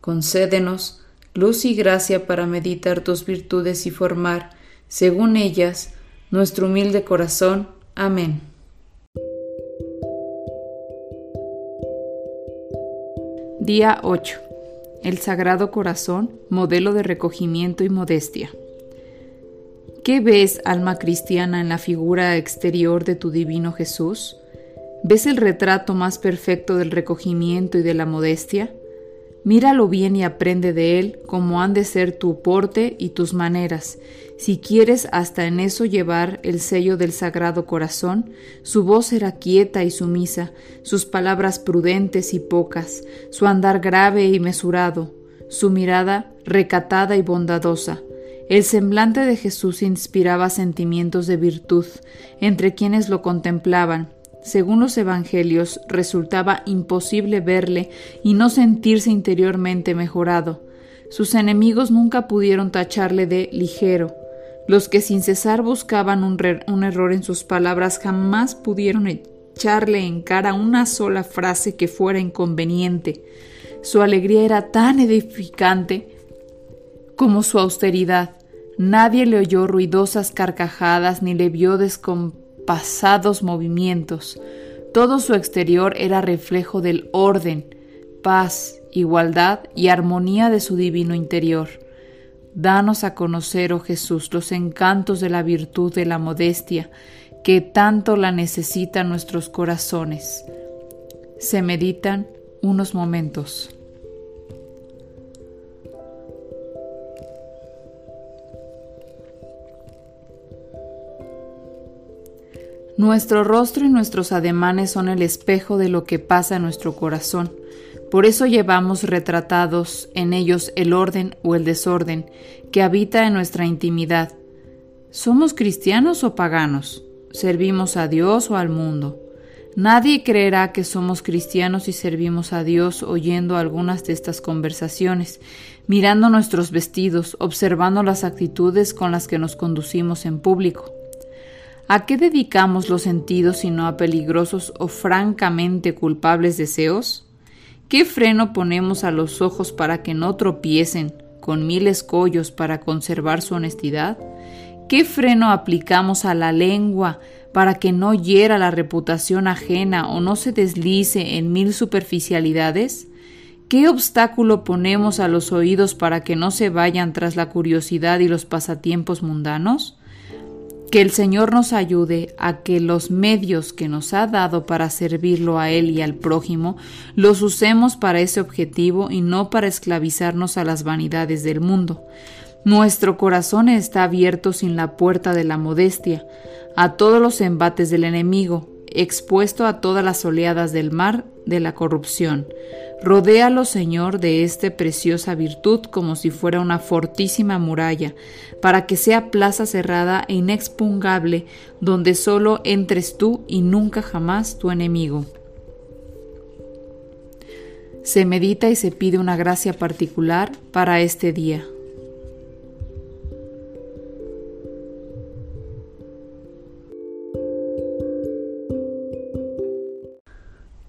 Concédenos luz y gracia para meditar tus virtudes y formar, según ellas, nuestro humilde corazón. Amén. Día 8. El Sagrado Corazón, modelo de recogimiento y modestia. ¿Qué ves, alma cristiana, en la figura exterior de tu divino Jesús? ¿Ves el retrato más perfecto del recogimiento y de la modestia? Míralo bien y aprende de él cómo han de ser tu porte y tus maneras. Si quieres hasta en eso llevar el sello del Sagrado Corazón, su voz era quieta y sumisa, sus palabras prudentes y pocas, su andar grave y mesurado, su mirada recatada y bondadosa. El semblante de Jesús inspiraba sentimientos de virtud entre quienes lo contemplaban, según los Evangelios, resultaba imposible verle y no sentirse interiormente mejorado. Sus enemigos nunca pudieron tacharle de ligero. Los que sin cesar buscaban un, error en sus palabras jamás pudieron echarle en cara una sola frase que fuera inconveniente. Su alegría era tan edificante como su austeridad. Nadie le oyó ruidosas carcajadas ni le vio descomponer pasados movimientos. Todo su exterior era reflejo del orden, paz, igualdad y armonía de su divino interior. Danos a conocer, oh Jesús, los encantos de la virtud de la modestia, que tanto la necesitan nuestros corazones. Se meditan unos momentos. Nuestro rostro y nuestros ademanes son el espejo de lo que pasa en nuestro corazón. Por eso llevamos retratados en ellos el orden o el desorden que habita en nuestra intimidad. ¿Somos cristianos o paganos? ¿Servimos a Dios o al mundo? Nadie creerá que somos cristianos y servimos a Dios oyendo algunas de estas conversaciones, mirando nuestros vestidos, observando las actitudes con las que nos conducimos en público. ¿A qué dedicamos los sentidos sino a peligrosos o francamente culpables deseos? ¿Qué freno ponemos a los ojos para que no tropiecen con mil escollos para conservar su honestidad? ¿Qué freno aplicamos a la lengua para que no hiera la reputación ajena o no se deslice en mil superficialidades? ¿Qué obstáculo ponemos a los oídos para que no se vayan tras la curiosidad y los pasatiempos mundanos? Que el Señor nos ayude a que los medios que nos ha dado para servirlo a Él y al prójimo los usemos para ese objetivo y no para esclavizarnos a las vanidades del mundo. Nuestro corazón está abierto sin la puerta de la modestia, a todos los embates del enemigo, expuesto a todas las oleadas del mar de la corrupción. Rodéalo, Señor, de esta preciosa virtud como si fuera una fortísima muralla, para que sea plaza cerrada e inexpugnable, donde solo entres tú y nunca jamás tu enemigo. Se medita y se pide una gracia particular para este día.